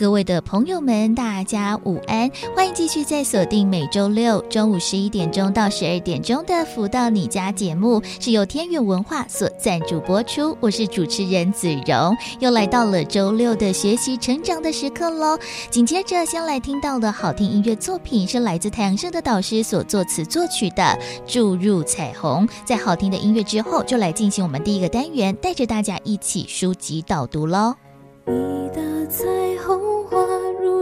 各位的朋友们，大家午安！欢迎继续在锁定每周六中午十一点钟到十二点钟的《福到你家》节目，是由天元文化所赞助播出。我是主持人子荣，又来到了周六的学习成长的时刻喽。紧接着，先来听到的好听音乐作品是来自太阳社的导师所作词作曲的《注入彩虹》。在好听的音乐之后，就来进行我们第一个单元，带着大家一起书籍导读喽。你的彩虹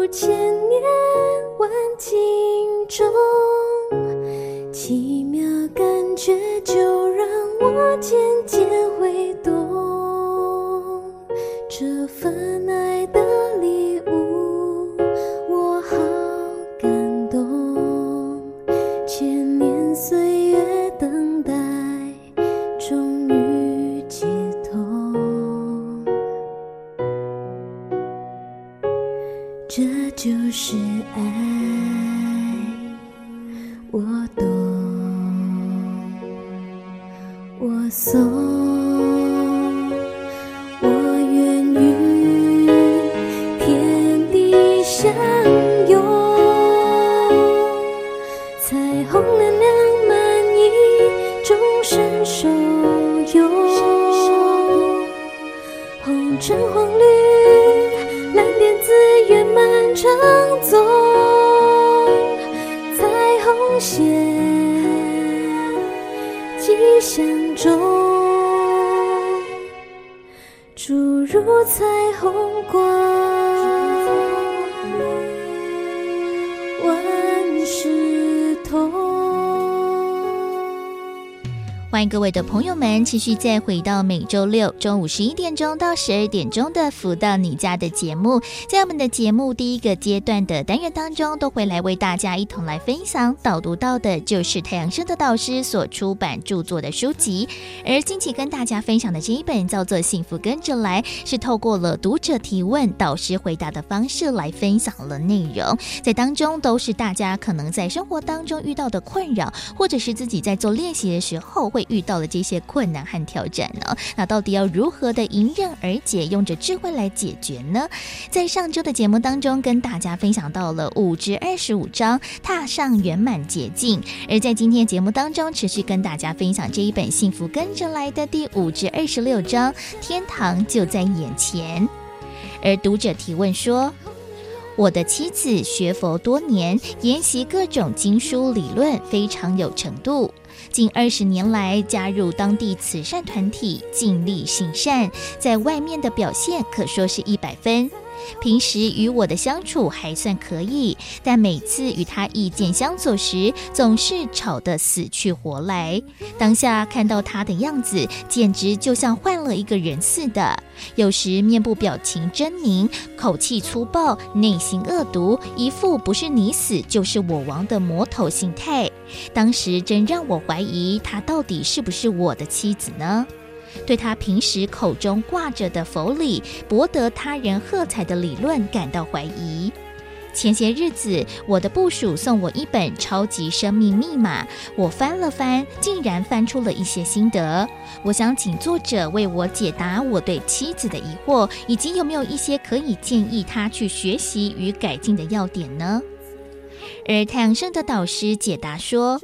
千年万境中，奇妙感觉就让我渐渐会懂，这份爱的送，我愿与天地相拥，彩虹亮亮满溢，众生受用，红橙黄绿，蓝靛紫圆满成宗，彩虹线，吉祥中，注入彩虹光，欢迎各位的朋友们，继续再回到每周六中午十一点钟到十二点钟的《福到你家》的节目。在我们的节目第一个阶段的单元当中，都会来为大家一同来分享导读到的，就是太阳升的导师所出版著作的书籍。而近期跟大家分享的这一本叫做《幸福跟着来》，是透过了读者提问、导师回答的方式来分享了内容，在当中都是大家可能在生活当中遇到的困扰，或者是自己在做练习的时候会遇到了这些困难和挑战呢？那到底要如何的迎刃而解，用着智慧来解决呢？在上周的节目当中，跟大家分享到了五至二十五章，踏上圆满捷径；而在今天节目当中，持续跟大家分享这一本《幸福跟着来的》第五至二十六章，天堂就在眼前。而读者提问说：“我的妻子学佛多年，研习各种经书理论，非常有程度。”近二十年来，加入当地慈善团体，尽力行善，在外面的表现可说是一百分。平时与我的相处还算可以，但每次与他意见相左时，总是吵得死去活来。当下看到他的样子，简直就像换了一个人似的。有时面部表情狰狞，口气粗暴，内心恶毒，一副不是你死就是我亡的魔头心态。当时真让我怀疑，他到底是不是我的妻子呢？对他平时口中挂着的佛理、博得他人喝彩的理论感到怀疑。前些日子，我的部属送我一本《超级生命密码》，我翻了翻，竟然翻出了一些心得。我想请作者为我解答我对妻子的疑惑，以及有没有一些可以建议他去学习与改进的要点呢？而太阳盛德导师解答说，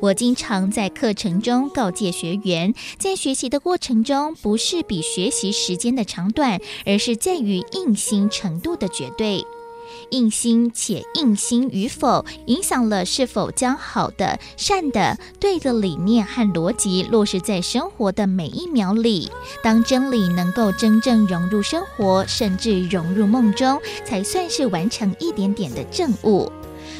我经常在课程中告诫学员，在学习的过程中，不是比学习时间的长短，而是在于硬心程度的绝对。硬心且硬心与否，影响了是否将好的、善的、对的理念和逻辑落实在生活的每一秒里。当真理能够真正融入生活，甚至融入梦中，才算是完成一点点的正悟。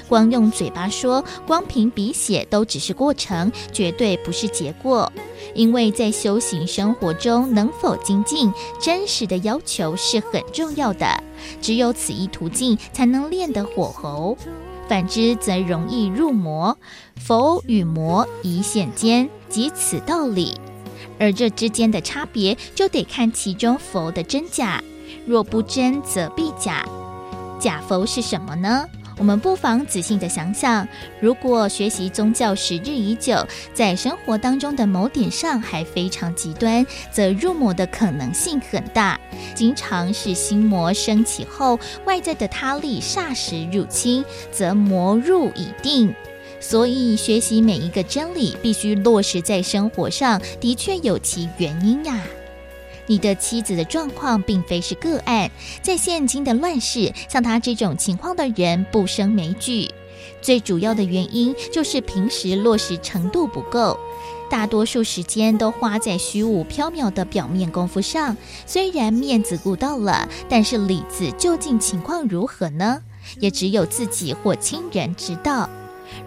光用嘴巴说，光凭笔写都只是过程，绝对不是结果。因为在修行生活中能否精进，真实的要求是很重要的。只有此一途径，才能练得火候；反之，则容易入魔。佛与魔一线间，即此道理。而这之间的差别，就得看其中佛的真假。若不真，则必假。假佛是什么呢？我们不妨仔细地想想，如果学习宗教时日已久，在生活当中的某点上还非常极端，则入魔的可能性很大。经常是心魔升起后，外在的他力霎时入侵，则魔入已定。所以，学习每一个真理，必须落实在生活上，的确有其原因呀。你的妻子的状况并非是个案，在现今的乱世，像他这种情况的人不胜枚举。最主要的原因就是平时落实程度不够，大多数时间都花在虚无缥缈的表面功夫上。虽然面子顾到了，但是里子究竟情况如何呢？也只有自己或亲人知道。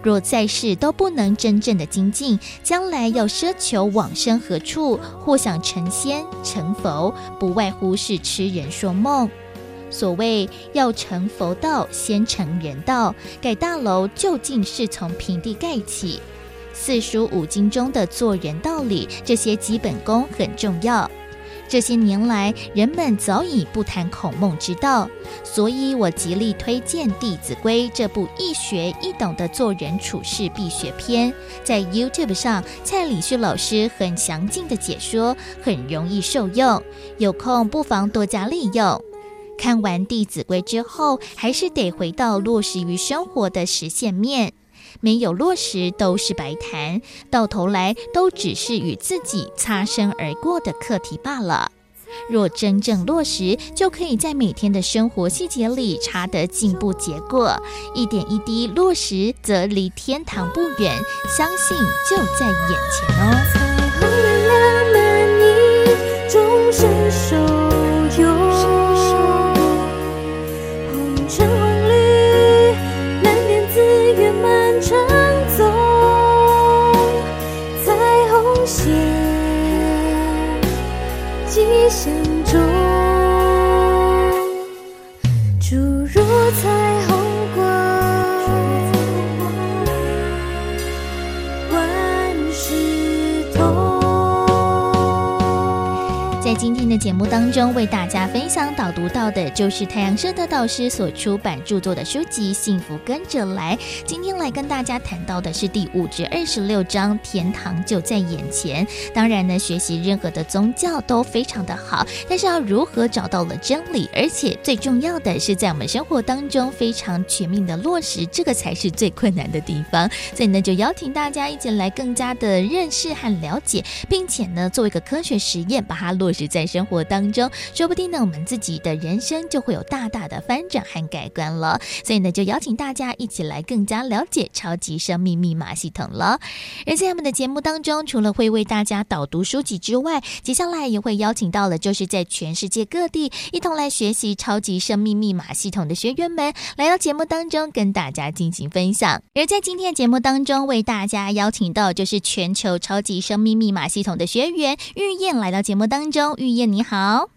若在世都不能真正的精进，将来要奢求往生何处，或想成仙成佛，不外乎是痴人说梦。所谓要成佛道，先成人道，盖大楼究竟是从平地盖起。四书五经中的做人道理，这些基本功很重要。这些年来，人们早已不谈孔孟之道，所以我极力推荐《弟子规》这部易学易懂的做人处事必学篇。在 YouTube 上，蔡礼旭老师很详尽的解说，很容易受用。有空不妨多加利用。看完《弟子规》之后，还是得回到落实于生活的实现面。没有落实都是白谈，到头来都只是与自己擦身而过的课题罢了。若真正落实，就可以在每天的生活细节里查得进步结果，一点一滴落实，则离天堂不远，相信就在眼前哦。的节目当中为大家分享导读到的就是太阳社的导师所出版著作的书籍《幸福跟着来》。今天来跟大家谈到的是第五至二十六章“天堂就在眼前”。当然呢，学习任何的宗教都非常的好，但是要如何找到了真理，而且最重要的是在我们生活当中非常全面的落实，这个才是最困难的地方。所以呢，就邀请大家一起来更加的认识和了解，并且呢，做一个科学实验，把它落实在生生。活当中，说不定呢，我们自己的人生就会有大大的翻转和改观了。所以呢，就邀请大家一起来更加了解超级生命密码系统了。而在我们的节目当中，除了会为大家导读书籍之外，接下来也会邀请到了就是在全世界各地一同来学习超级生命密码系统的学员们，来到节目当中跟大家进行分享。而在今天的节目当中，为大家邀请到就是全球超级生命密码系统的学员玉燕来到节目当中，玉燕你。好，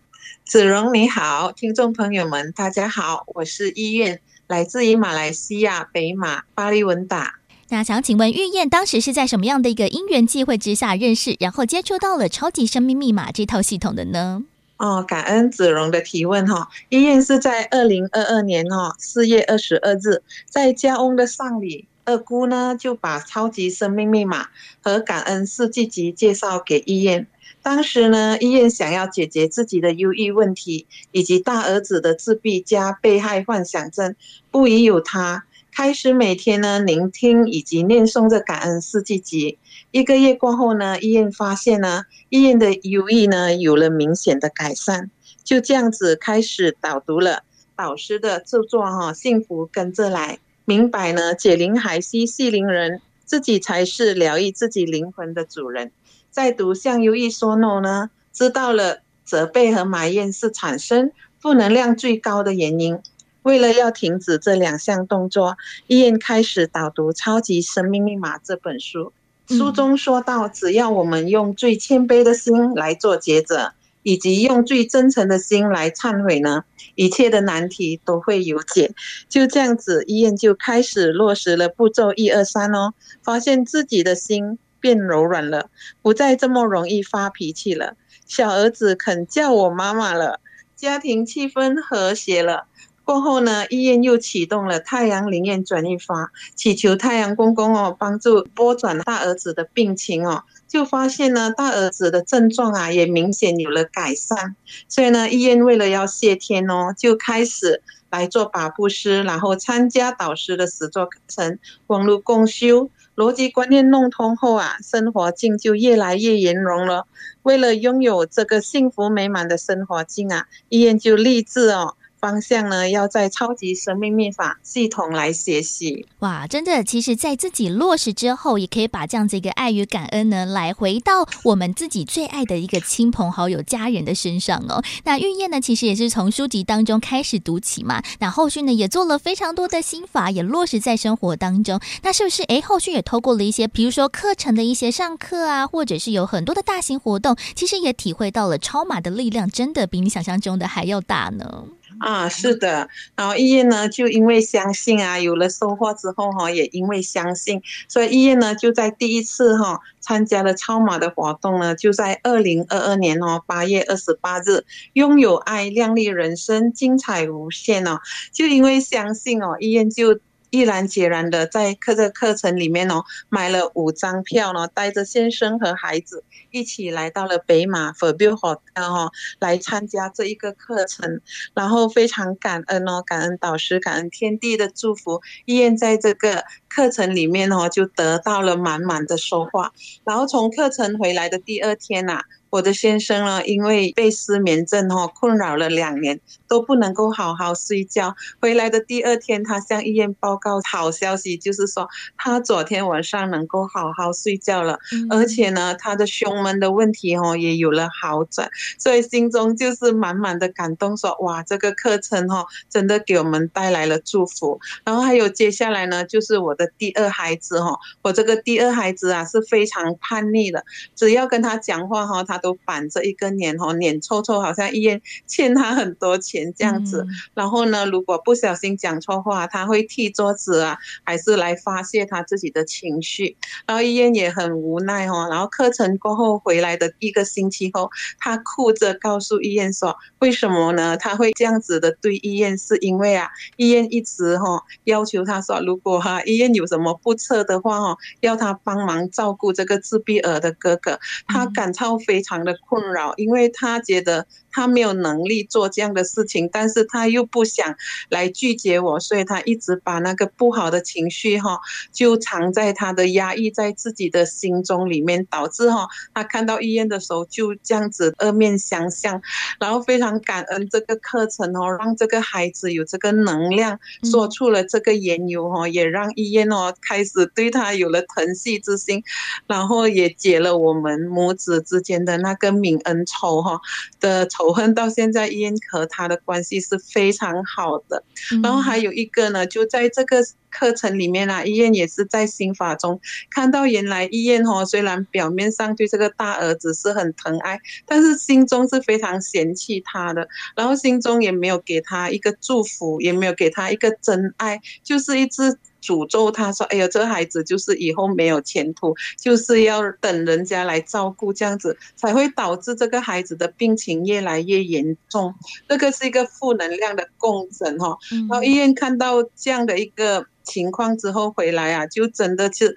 子荣你好，听众朋友们大家好，我是医院，来自于马来西亚北马巴利文达。那想请问玉燕，当时是在什么样的一个因缘际会之下认识，然后接触到了超级生命密码这套系统的呢？哦，感恩子荣的提问哈，玉燕是在二零二二年哈四月二十二日，在家翁的丧礼，二姑呢就把超级生命密码和感恩四季集介绍给玉燕。当时呢，医院想要解决自己的忧郁问题，以及大儿子的自闭加被害幻想症，不疑有他，开始每天呢聆听以及念诵着感恩四季集。一个月过后呢，医院发现呢，医院的忧郁呢有了明显的改善，就这样子开始导读了导师的著作哈，幸福跟着来，明白呢解铃还须系铃人，自己才是疗愈自己灵魂的主人。在读向优一说 no 呢，知道了责备和埋怨是产生负能量最高的原因。为了要停止这两项动作，医院开始导读《超级生命密码》这本书。书中说到，只要我们用最谦卑的心来做抉择，以及用最真诚的心来忏悔呢，一切的难题都会有解。就这样子，医院就开始落实了步骤一二三哦，发现自己的心。变柔软了，不再这么容易发脾气了。小儿子肯叫我妈妈了，家庭气氛和谐了。过后呢，医院又启动了太阳灵验转运法，祈求太阳公公哦帮助拨转大儿子的病情哦，就发现呢大儿子的症状啊也明显有了改善，所以呢医院为了要谢天哦，就开始来做法布施，然后参加导师的实作课程，网络共修，逻辑观念弄通后啊，生活境就越来越圆融了。为了拥有这个幸福美满的生活境啊，医院就立志哦。方向呢，要在超级生命密法系统来学习。哇，真的，其实，在自己落实之后，也可以把这样子一个爱与感恩呢，来回到我们自己最爱的一个亲朋好友、家人的身上哦。那玉燕呢，其实也是从书籍当中开始读起嘛。那后续呢，也做了非常多的心法，也落实在生活当中。那是不是？诶，后续也透过了一些，比如说课程的一些上课啊，或者是有很多的大型活动，其实也体会到了超马的力量，真的比你想象中的还要大呢。啊，是的，然后医院呢，就因为相信啊，有了收获之后哈，也因为相信，所以医院呢就在第一次哈参加了超马的活动呢，就在二零二二年哦八月二十八日，拥有爱，靓丽人生，精彩无限哦，就因为相信哦，医院就。毅然决然的在课这课程里面哦，买了五张票呢，带着先生和孩子一起来到了北马 Fairview Hotel 哈，来参加这一个课程，然后非常感恩哦，感恩导师，感恩天地的祝福，医院在这个课程里面哦，就得到了满满的收获，然后从课程回来的第二天呐、啊。我的先生呢，因为被失眠症哈困扰了两年，都不能够好好睡觉。回来的第二天，他向医院报告好消息，就是说他昨天晚上能够好好睡觉了，嗯、而且呢，他的胸闷的问题哈也有了好转，所以心中就是满满的感动说，说哇，这个课程哈真的给我们带来了祝福。然后还有接下来呢，就是我的第二孩子哈，我这个第二孩子啊是非常叛逆的，只要跟他讲话哈，他。都板着一个脸吼，脸臭臭，好像医院欠他很多钱这样子。然后呢，如果不小心讲错话，他会踢桌子啊，还是来发泄他自己的情绪。然后医院也很无奈哈。然后课程过后回来的一个星期后，他哭着告诉医院说：“为什么呢？他会这样子的对医院，是因为啊，医院一直哈要求他说，如果哈医院有什么不测的话哈，要他帮忙照顾这个自闭儿的哥哥。他感到非常。常的困扰，因为他觉得他没有能力做这样的事情，但是他又不想来拒绝我，所以他一直把那个不好的情绪哈，就藏在他的压抑在自己的心中里面，导致哈他看到医院的时候就这样子二面相向，然后非常感恩这个课程哦，让这个孩子有这个能量，说出了这个缘由哈，也让医院哦开始对他有了疼惜之心，然后也解了我们母子之间的。那个泯恩仇哈的仇恨，到现在医院和他的关系是非常好的。然后还有一个呢，就在这个课程里面啊，医院也是在心法中看到，原来医院哦虽然表面上对这个大儿子是很疼爱，但是心中是非常嫌弃他的，然后心中也没有给他一个祝福，也没有给他一个真爱，就是一直。诅咒他说：“哎呀，这个孩子就是以后没有前途，就是要等人家来照顾，这样子才会导致这个孩子的病情越来越严重。这个是一个负能量的共振哈。然后医院看到这样的一个。”情况之后回来啊，就真的是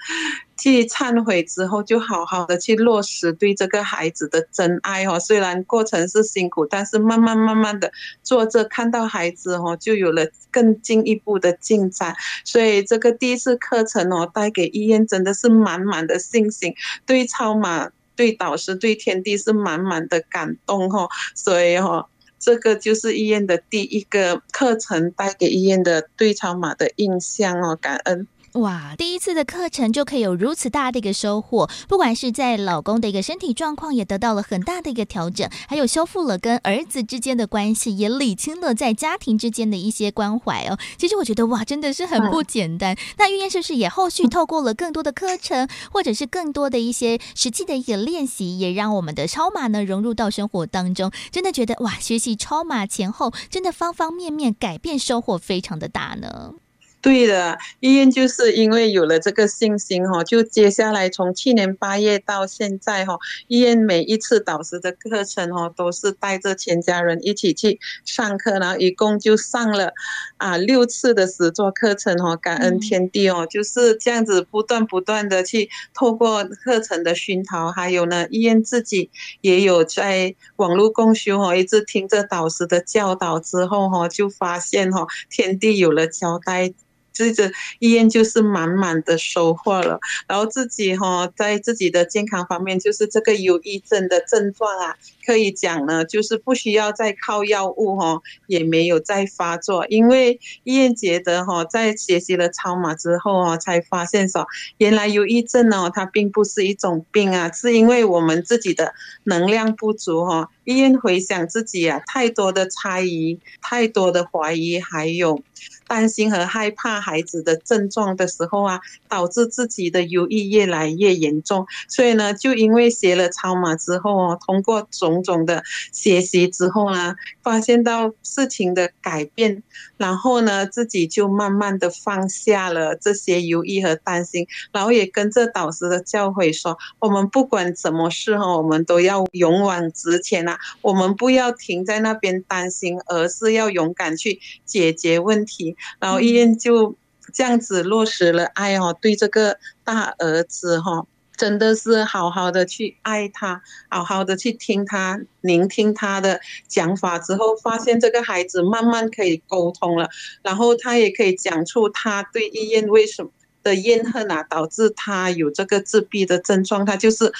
去忏悔之后，就好好的去落实对这个孩子的真爱哦。虽然过程是辛苦，但是慢慢慢慢的做着，看到孩子哦，就有了更进一步的进展。所以这个第一次课程哦，带给医院真的是满满的信心，对超马、对导师、对天地是满满的感动哦。所以哈。这个就是医院的第一个课程，带给医院的对超码的印象哦，感恩。哇，第一次的课程就可以有如此大的一个收获，不管是在老公的一个身体状况也得到了很大的一个调整，还有修复了跟儿子之间的关系，也理清了在家庭之间的一些关怀哦。其实我觉得哇，真的是很不简单。嗯、那玉燕是不是也后续透过了更多的课程，或者是更多的一些实际的一个练习，也让我们的超马呢融入到生活当中？真的觉得哇，学习超马前后真的方方面面改变收获非常的大呢。对的，医院就是因为有了这个信心哈，就接下来从去年八月到现在哈，医院每一次导师的课程哈，都是带着全家人一起去上课，然后一共就上了啊六次的实作课程哈，感恩天地哦，就是这样子不断不断的去透过课程的熏陶，还有呢，医院自己也有在网络共修哈，一直听着导师的教导之后哈，就发现哈，天地有了交代。这个医院就是满满的收获了，然后自己哈在自己的健康方面，就是这个忧郁症的症状啊，可以讲呢，就是不需要再靠药物哈，也没有再发作，因为医院觉得哈，在学习了超码之后啊，才发现说，原来忧郁症呢，它并不是一种病啊，是因为我们自己的能量不足哈。医院回想自己啊，太多的猜疑，太多的怀疑，还有。担心和害怕孩子的症状的时候啊，导致自己的忧郁越来越严重。所以呢，就因为学了超码之后哦，通过种种的学习之后呢，发现到事情的改变，然后呢，自己就慢慢的放下了这些忧郁和担心，然后也跟着导师的教诲说，我们不管什么事哈，我们都要勇往直前啊，我们不要停在那边担心，而是要勇敢去解决问题。然后医院就这样子落实了爱哦，对这个大儿子哈，真的是好好的去爱他，好好的去听他，聆听他的讲法之后，发现这个孩子慢慢可以沟通了，然后他也可以讲出他对医院为什么的怨恨啊，导致他有这个自闭的症状，他就是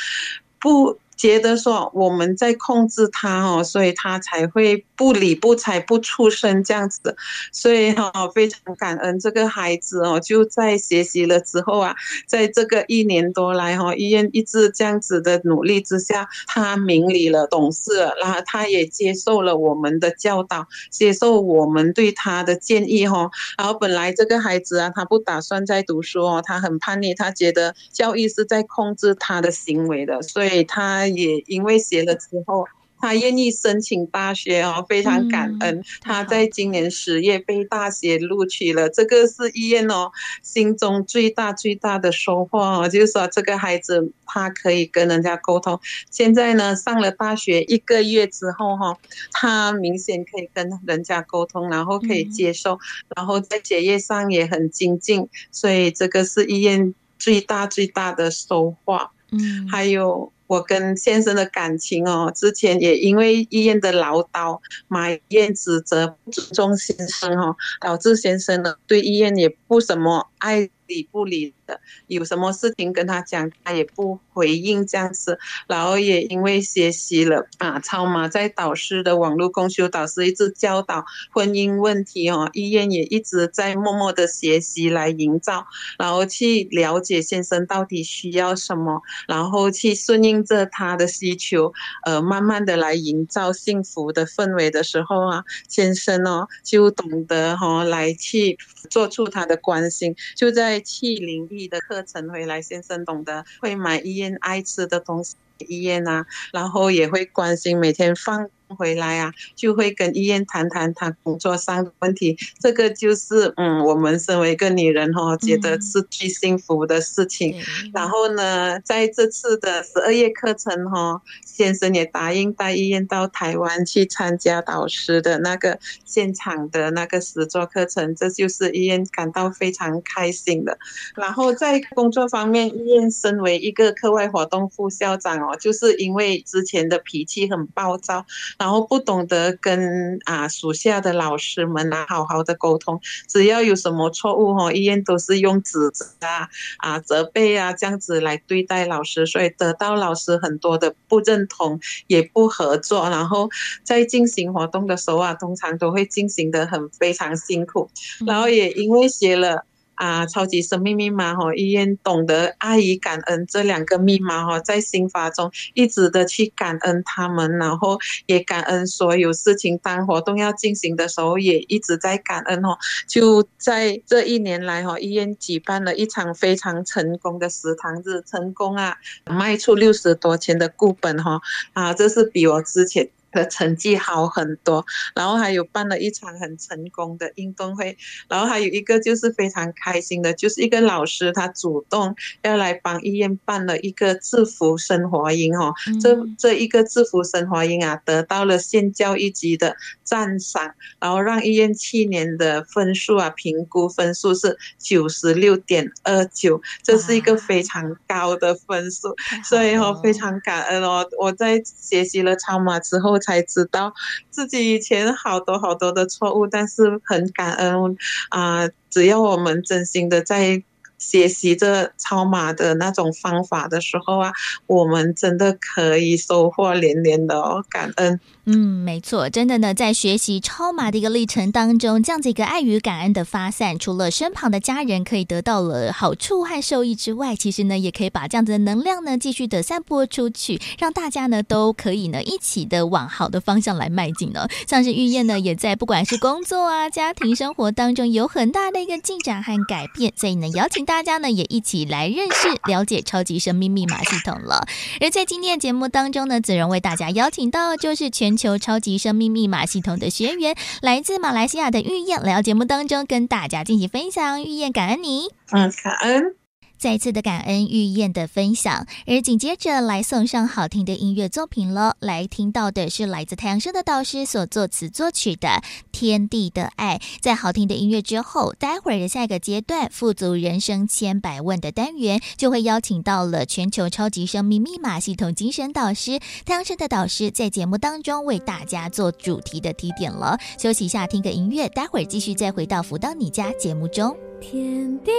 不。觉得说我们在控制他哦，所以他才会不理不睬不出声这样子，所以哈非常感恩这个孩子哦，就在学习了之后啊，在这个一年多来哈，医院一直这样子的努力之下，他明理了懂事了，然后他也接受了我们的教导，接受我们对他的建议哈，然后本来这个孩子啊，他不打算再读书哦，他很叛逆，他觉得教育是在控制他的行为的，所以他。也因为写了之后，他愿意申请大学哦，非常感恩。他在今年十月被大学录取了，这个是医院哦心中最大最大的收获哦，就是说这个孩子他可以跟人家沟通。现在呢，上了大学一个月之后哈，他明显可以跟人家沟通，然后可以接受，然后在学业上也很精进，所以这个是医院最大最大的收获。嗯，还有。我跟先生的感情哦，之前也因为医院的唠叨、埋怨、指责、不尊重先生哦，导致先生呢对医院也不怎么爱理不理的，有什么事情跟他讲，他也不回应这样子。然后也因为学习了啊，超码在导师的网络公修，导师一直教导婚姻问题哦，医院也一直在默默的学习来营造，然后去了解先生到底需要什么，然后去顺应着他的需求，呃，慢慢的来营造幸福的氛围的时候啊，先生哦就懂得哈、哦、来去做出他的关心，就在。去灵异的课程回来，先生懂得会买医院爱吃的东西，医院啊，然后也会关心每天放回来啊，就会跟医院谈谈他工作上的问题。这个就是嗯，我们身为一个女人哈，觉得是最幸福的事情。嗯、然后呢，在这次的十二月课程哈，先生也答应带医院到台湾去参加导师的那个现场的那个实作课程，这就是医院感到非常开心的。然后在工作方面，医院身为一个课外活动副校长哦，就是因为之前的脾气很暴躁。然后不懂得跟啊属下的老师们啊好好的沟通，只要有什么错误哈，医院都是用指责啊啊责备啊这样子来对待老师，所以得到老师很多的不认同，也不合作。然后在进行活动的时候啊，通常都会进行的很非常辛苦。然后也因为学了。啊，超级生命密码哈，医院懂得爱与感恩这两个密码哈，在心法中一直的去感恩他们，然后也感恩所有事情。当活动要进行的时候，也一直在感恩哦。就在这一年来哈，医院举办了一场非常成功的食堂日，成功啊，卖出六十多千的固本哈啊，这是比我之前。的成绩好很多，然后还有办了一场很成功的运动会，然后还有一个就是非常开心的，就是一个老师他主动要来帮医院办了一个制服生活营哦，嗯、这这一个制服生活营啊，得到了县教育局的赞赏，然后让医院去年的分数啊，评估分数是九十六点二九，这是一个非常高的分数，所以哦非常感恩哦，我在学习了超马之后。才知道自己以前好多好多的错误，但是很感恩啊、只要我们真心的在学习这超马的那种方法的时候啊，我们真的可以收获连连的哦，感恩。嗯，没错，真的呢，在学习超马的一个历程当中，这样子一个爱与感恩的发散，除了身旁的家人可以得到了好处和受益之外，其实呢，也可以把这样子的能量呢继续的散播出去，让大家呢都可以呢一起的往好的方向来迈进呢。像是玉燕呢，也在不管是工作啊、家庭生活当中有很大的一个进展和改变，所以呢，邀请大家呢也一起来认识、了解超级生命密码系统了。而在今天的节目当中呢，子荣为大家邀请到就是全。求超级生命密码系统的学员，来自马来西亚的玉燕来到节目当中，跟大家进行分享。玉燕，感恩你，嗯，感恩。再次的感恩玉燕的分享，而紧接着来送上好听的音乐作品喽。来听到的是来自太阳盛德导师所作词作曲的《天地的爱》。在好听的音乐之后，待会儿的下一个阶段，富足人生千百万的单元，就会邀请到了全球超级生命密码系统精神导师太阳盛德导师，在节目当中为大家做主题的提点了。休息一下，听个音乐，待会儿继续再回到福到你家节目中。天地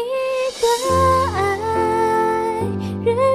的人。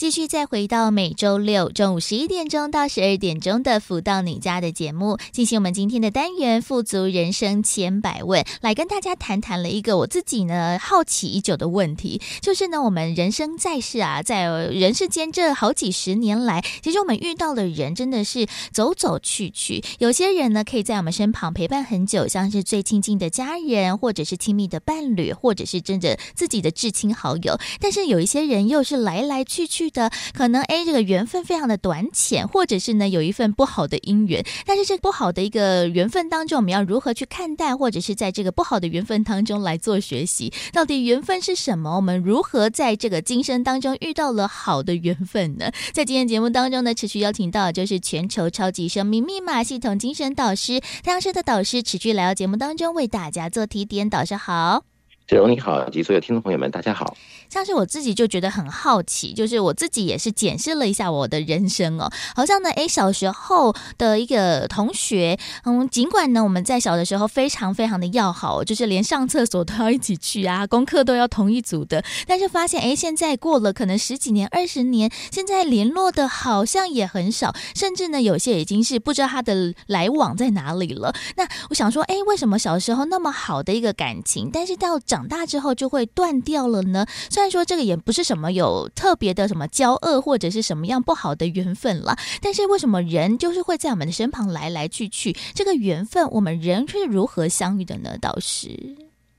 继续再回到每周六中午十一点钟到十二点钟的“福到你家”的节目，进行我们今天的单元“富足人生千百问”，来跟大家谈谈了一个我自己呢好奇已久的问题，就是呢，我们人生在世啊，在人世间这好几十年来，其实我们遇到的人真的是走走去去，有些人呢可以在我们身旁陪伴很久，像是最亲近的家人，或者是亲密的伴侣，或者是真的自己的至亲好友，但是有一些人又是来来去去。的，可能哎这个缘分非常的短浅，或者是呢有一份不好的姻缘。但是这不好的一个缘分当中，我们要如何去看待，或者是在这个不好的缘分当中来做学习？到底缘分是什么？我们如何在这个今生当中遇到了好的缘分呢？在今天节目当中呢，持续邀请到就是全球超级生命密码系统精神导师太阳社的导师，持续来到节目当中为大家做提点。导师好。子荣你好，及所有听众朋友们，大家好。像是我自己就觉得很好奇，就是我自己也是检视了一下我的人生哦，好像呢，诶，小时候的一个同学，嗯，尽管呢我们在小的时候非常非常的要好，就是连上厕所都要一起去啊，功课都要同一组的，但是发现诶，现在过了可能十几年、二十年，现在联络的好像也很少，甚至呢有些已经是不知道他的来往在哪里了。那我想说，诶，为什么小时候那么好的一个感情，但是到长长大之后就会断掉了呢？虽然说这个也不是什么有特别的什么交恶或者是什么样不好的缘分了，但是为什么人就是会在我们的身旁来来去去？这个缘分，我们人是如何相遇的呢？导师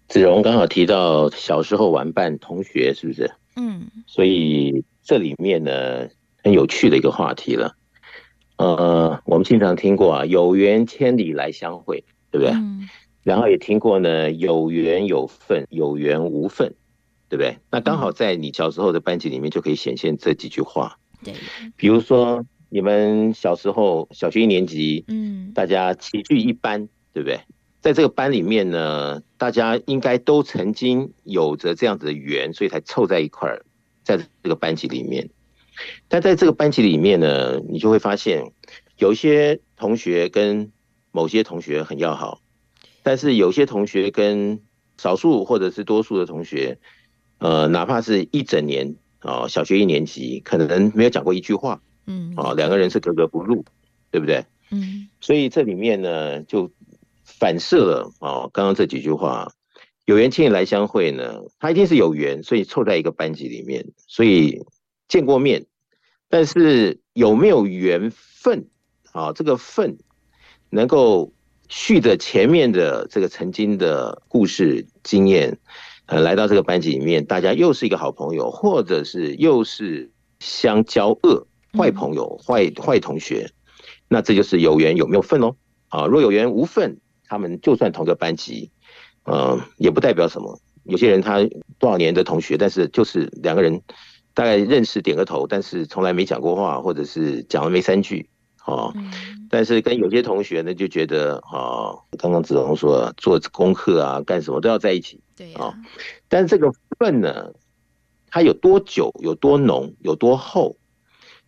子荣刚好提到小时候玩伴同学，是不是？嗯，所以这里面呢很有趣的一个话题了。呃，我们经常听过啊，有缘千里来相会，对不对？嗯然后也听过呢，有缘有份，有缘无份，对不对？那刚好在你小时候的班级里面就可以显现这几句话。对，比如说你们小时候小学一年级，嗯，大家齐聚一班，对不对？在这个班里面呢，大家应该都曾经有着这样子的缘，所以才凑在一块儿，在这个班级里面。但在这个班级里面呢，你就会发现有一些同学跟某些同学很要好。但是有些同学跟少数或者是多数的同学，呃，哪怕是一整年啊，小学一年级可能没有讲过一句话，嗯，啊，两个人是格格不入，对不对？嗯，所以这里面呢，就反射了啊，刚刚这几句话，有缘千里来相会呢，他一定是有缘，所以凑在一个班级里面，所以见过面，但是有没有缘分啊？这个份能够。续着前面的这个曾经的故事经验，呃，来到这个班级里面，大家又是一个好朋友，或者是又是相交恶坏朋友、坏坏同学，那这就是有缘有没有份喽？啊，若有缘无份，他们就算同个班级，嗯、呃，也不代表什么。有些人他多少年的同学，但是就是两个人大概认识点个头，但是从来没讲过话，或者是讲了没三句。哦，但是跟有些同学呢，就觉得哦，刚刚子龙说做功课啊，干什么都要在一起，对啊。但这个份呢，它有多久，有多浓，有多厚，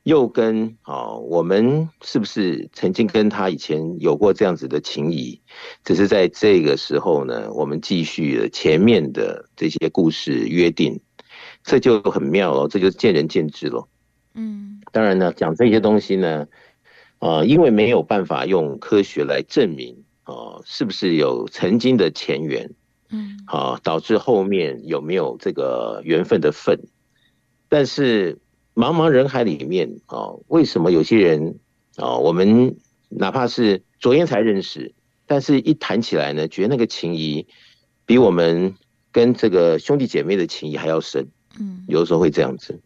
又跟啊，我们是不是曾经跟他以前有过这样子的情谊？只是在这个时候呢，我们继续了前面的这些故事约定，这就很妙了，这就见仁见智了。嗯，当然呢，讲这些东西呢。啊、呃，因为没有办法用科学来证明啊、呃，是不是有曾经的前缘，嗯，啊，导致后面有没有这个缘分的份。但是茫茫人海里面啊、呃，为什么有些人啊、呃，我们哪怕是昨天才认识，但是一谈起来呢，觉得那个情谊比我们跟这个兄弟姐妹的情谊还要深，嗯，有的时候会这样子。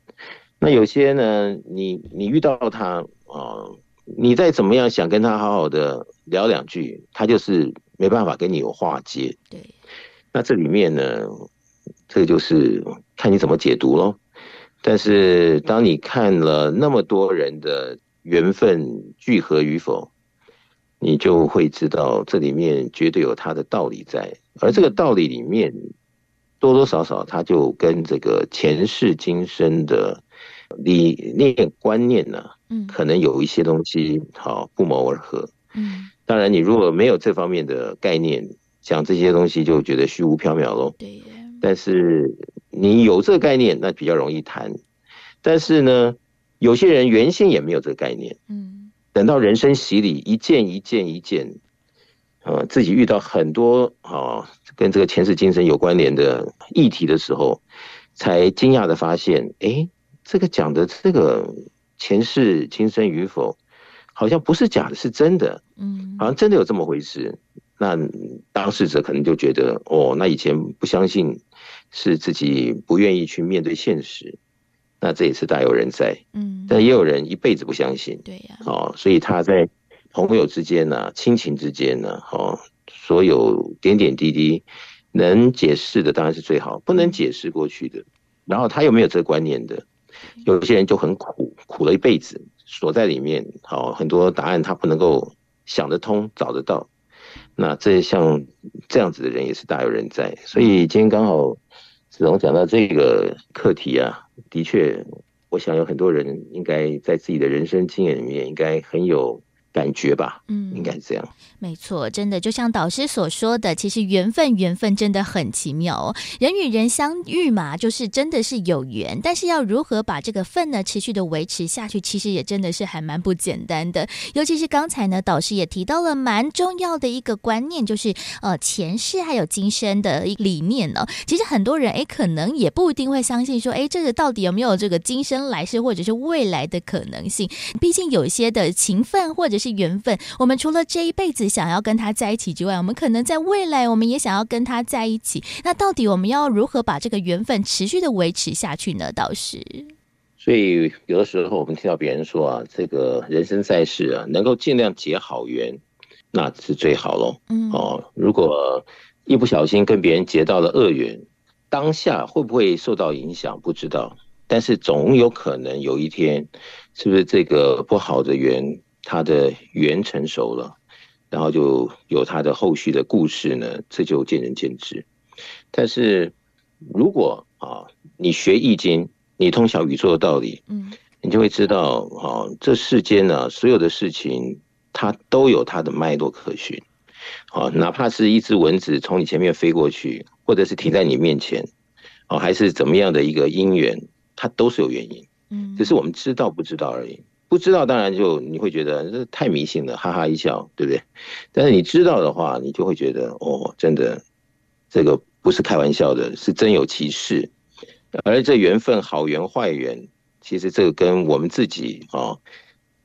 那有些呢，你你遇到他啊。呃你再怎么样想跟他好好的聊两句，他就是没办法跟你有话接。对，那这里面呢，这个就是看你怎么解读喽。但是当你看了那么多人的缘分聚合与否，你就会知道这里面绝对有它的道理在。而这个道理里面，多多少少它就跟这个前世今生的理念观念呢。嗯，可能有一些东西好不谋而合。嗯，当然，你如果没有这方面的概念，讲这些东西就觉得虚无缥缈喽。对。但是你有这个概念，那比较容易谈。但是呢，有些人原先也没有这个概念。嗯。等到人生洗礼，一件一件一件，呃，自己遇到很多啊，跟这个前世今生有关联的议题的时候，才惊讶的发现，哎，这个讲的这个。前世今生与否，好像不是假的，是真的。嗯，好像真的有这么回事。那当事者可能就觉得，哦，那以前不相信，是自己不愿意去面对现实。那这也是大有人在。嗯，但也有人一辈子不相信。对呀。哦，所以他在朋友之间呢、啊，亲情之间呢，哦，所有点点滴滴能解释的当然是最好，不能解释过去的，然后他有没有这个观念的，有些人就很苦，苦了一辈子，锁在里面。好，很多答案他不能够想得通，找得到。那这像这样子的人也是大有人在，所以今天刚好子龙讲到这个课题啊，的确，我想有很多人应该在自己的人生经验里面应该很有。感觉吧，嗯，应该是这样。没错，真的就像导师所说的，其实缘分，缘分真的很奇妙哦。人与人相遇嘛，就是真的是有缘，但是要如何把这个份呢持续的维持下去，其实也真的是还蛮不简单的。尤其是刚才呢，导师也提到了蛮重要的一个观念，就是呃前世还有今生的一理念呢。其实很多人哎，可能也不一定会相信说，哎，这个到底有没有这个今生来世或者是未来的可能性？毕竟有一些的情分或者是缘分，我们除了这一辈子想要跟他在一起之外，我们可能在未来我们也想要跟他在一起。那到底我们要如何把这个缘分持续的维持下去呢？倒是，所以有的时候我们听到别人说啊，这个人生在世啊，能够尽量结好缘，那是最好喽。嗯哦，如果一不小心跟别人结到了恶缘，当下会不会受到影响？不知道，但是总有可能有一天，是不是这个不好的缘？他的缘成熟了，然后就有它的后续的故事呢，这就见仁见智。但是如果啊，你学易经，你通晓宇宙的道理，嗯，你就会知道啊，这世间呢，所有的事情它都有它的脉络可循。啊，哪怕是一只蚊子从你前面飞过去，或者是停在你面前，啊，还是怎么样的一个因缘，它都是有原因，嗯，只是我们知道不知道而已。不知道，当然就你会觉得这太迷信了，哈哈一笑，对不对？但是你知道的话，你就会觉得哦，真的，这个不是开玩笑的，是真有其事。而这缘分，好缘坏缘，其实这个跟我们自己啊，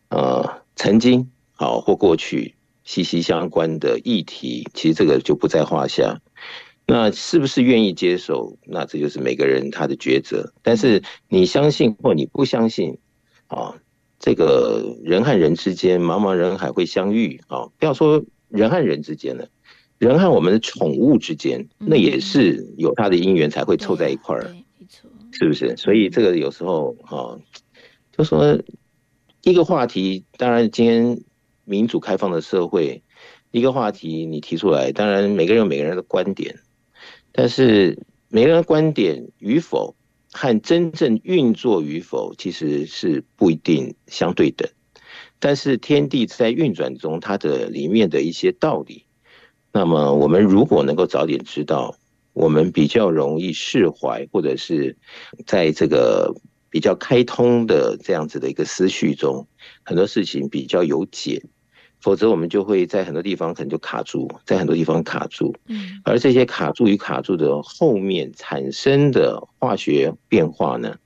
呃，曾经好或过去息息相关的议题，其实这个就不在话下。那是不是愿意接受？那这就是每个人他的抉择。但是你相信或你不相信，啊。这个人和人之间，茫茫人海会相遇啊！不要说人和人之间了，人和我们的宠物之间，那也是有它的因缘才会凑在一块儿，是不是？所以这个有时候啊，就说一个话题，当然今天民主开放的社会，一个话题你提出来，当然每个人有每个人的观点，但是每个人的观点与否。和真正运作与否，其实是不一定相对等。但是天地在运转中，它的里面的一些道理，那么我们如果能够早点知道，我们比较容易释怀，或者是在这个比较开通的这样子的一个思绪中，很多事情比较有解。否则，我们就会在很多地方可能就卡住，在很多地方卡住。嗯，而这些卡住与卡住的后面产生的化学变化呢，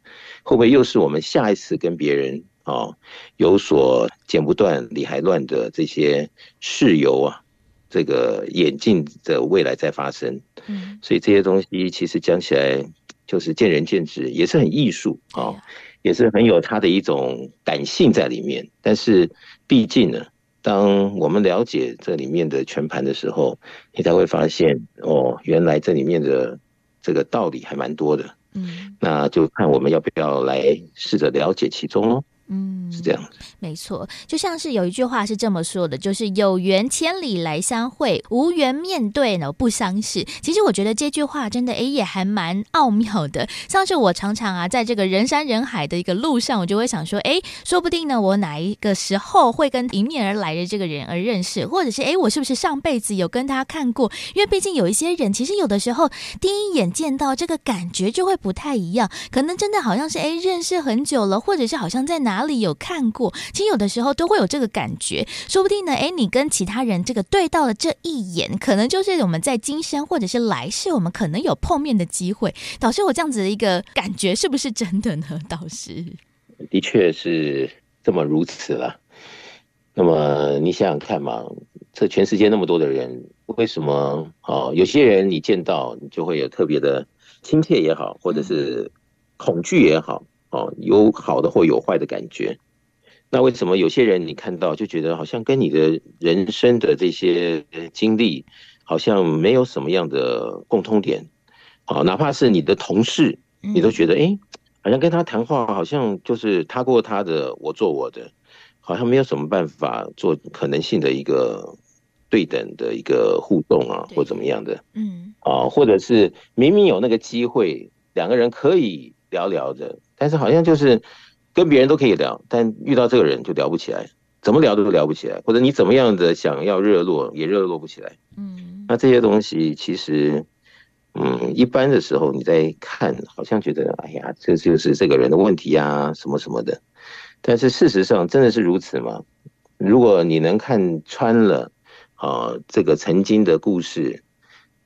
会不会又是我们下一次跟别人啊有所剪不断理还乱的这些事由啊？这个演进的未来在发生。嗯，所以这些东西其实讲起来就是见仁见智，也是很艺术啊，也是很有它的一种感性在里面。但是毕竟呢。当我们了解这里面的全盘的时候，你才会发现哦，原来这里面的这个道理还蛮多的。嗯，那就看我们要不要来试着了解其中喽。嗯，是这样，没错，就像是有一句话是这么说的，就是有缘千里来相会，无缘面对呢不相识。其实我觉得这句话真的哎也还蛮奥妙的。像是我常常啊，在这个人山人海的一个路上，我就会想说，哎，说不定呢，我哪一个时候会跟迎面而来的这个人而认识，或者是哎，我是不是上辈子有跟他看过？因为毕竟有一些人，其实有的时候第一眼见到这个感觉就会不太一样，可能真的好像是哎认识很久了，或者是好像在哪。哪里有看过？其实有的时候都会有这个感觉，说不定呢。哎，你跟其他人这个对到了这一眼，可能就是我们在今生或者是来世，我们可能有碰面的机会。导师，我这样子的一个感觉是不是真的呢？导师，的确是这么如此了。那么你想想看嘛，这全世界那么多的人，为什么哦？有些人你见到你就会有特别的亲切也好，或者是恐惧也好。哦，有好的或有坏的感觉。那为什么有些人你看到就觉得好像跟你的人生的这些经历好像没有什么样的共通点？好，哪怕是你的同事，你都觉得哎，好像跟他谈话好像就是他过他的，我做我的，好像没有什么办法做可能性的一个对等的一个互动啊，或怎么样的？嗯，啊，或者是明明有那个机会，两个人可以聊聊的，但是好像就是。跟别人都可以聊，但遇到这个人就聊不起来，怎么聊都聊不起来，或者你怎么样的想要热络也热络不起来。嗯，那这些东西其实，嗯，一般的时候你在看，好像觉得，哎呀，这就是这个人的问题啊，什么什么的。但是事实上真的是如此吗？如果你能看穿了啊这个曾经的故事，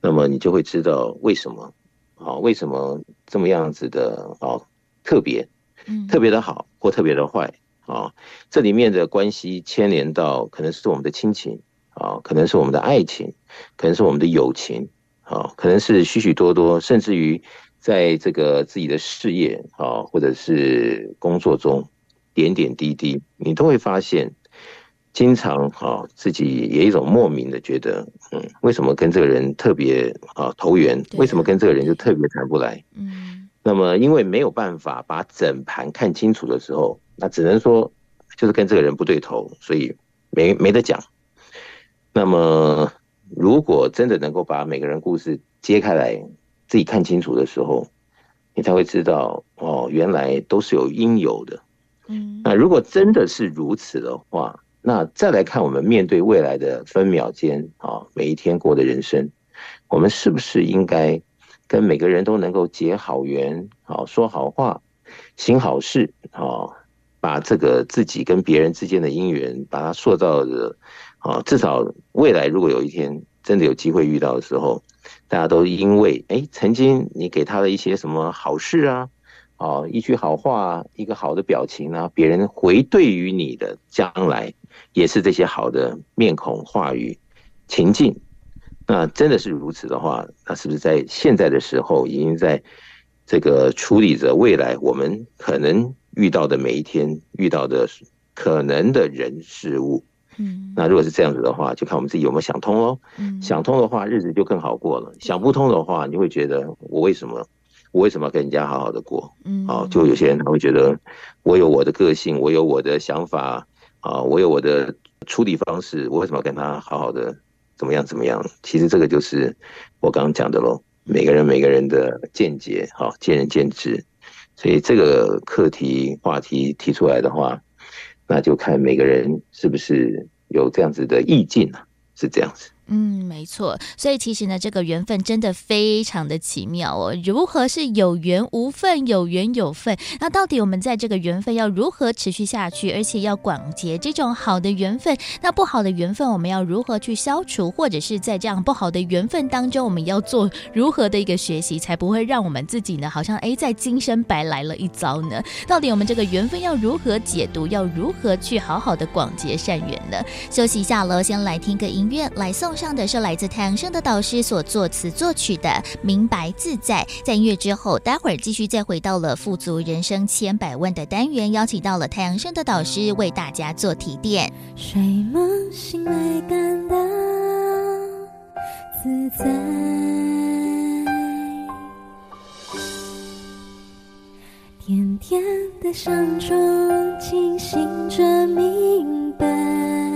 那么你就会知道为什么啊，为什么这么样子的啊特别。特别的好或特别的坏啊，这里面的关系牵连到可能是我们的亲情啊，可能是我们的爱情，可能是我们的友情啊，可能是许许多多，甚至于在这个自己的事业啊，或者是工作中点点滴滴，你都会发现，经常啊自己也一种莫名的觉得，嗯，为什么跟这个人特别啊投缘？为什么跟这个人就特别谈不来？嗯。那么，因为没有办法把整盘看清楚的时候，那只能说就是跟这个人不对头，所以没没得讲。那么，如果真的能够把每个人故事揭开来，自己看清楚的时候，你才会知道哦，原来都是有因由的。嗯，那如果真的是如此的话，那再来看我们面对未来的分秒间啊，每一天过的人生，我们是不是应该？跟每个人都能够结好缘，好说好话，行好事，好把这个自己跟别人之间的因缘，把它塑造的，啊，至少未来如果有一天真的有机会遇到的时候，大家都因为哎，曾经你给他的一些什么好事啊，啊，一句好话，一个好的表情啊，别人回对于你的将来也是这些好的面孔、话语、情境。那真的是如此的话，那是不是在现在的时候，已经在这个处理着未来我们可能遇到的每一天遇到的可能的人事物？嗯，那如果是这样子的话，就看我们自己有没有想通喽。嗯，想通的话，日子就更好过了；想不通的话，你会觉得我为什么我为什么要跟人家好好的过？嗯，啊，就有些人他会觉得我有我的个性，我有我的想法，啊，我有我的处理方式，我为什么要跟他好好的？怎么样？怎么样？其实这个就是我刚刚讲的喽。每个人每个人的见解，好，见仁见智。所以这个课题话题提出来的话，那就看每个人是不是有这样子的意境啊，是这样子。嗯，没错。所以其实呢，这个缘分真的非常的奇妙哦。如何是有缘无分，有缘有份？那到底我们在这个缘分要如何持续下去，而且要广结这种好的缘分？那不好的缘分我们要如何去消除？或者是在这样不好的缘分当中，我们要做如何的一个学习，才不会让我们自己呢，好像哎，在今生白来了一遭呢？到底我们这个缘分要如何解读？要如何去好好的广结善缘呢？休息一下喽，先来听个音乐来送。唱的是来自太阳盛德导师所作词作曲的《明白自在》。在音乐之后，待会儿继续再回到了富足人生千百万的单元，邀请到了太阳盛德导师为大家做提点。睡梦醒来感到自在，甜甜的香中清醒着明白。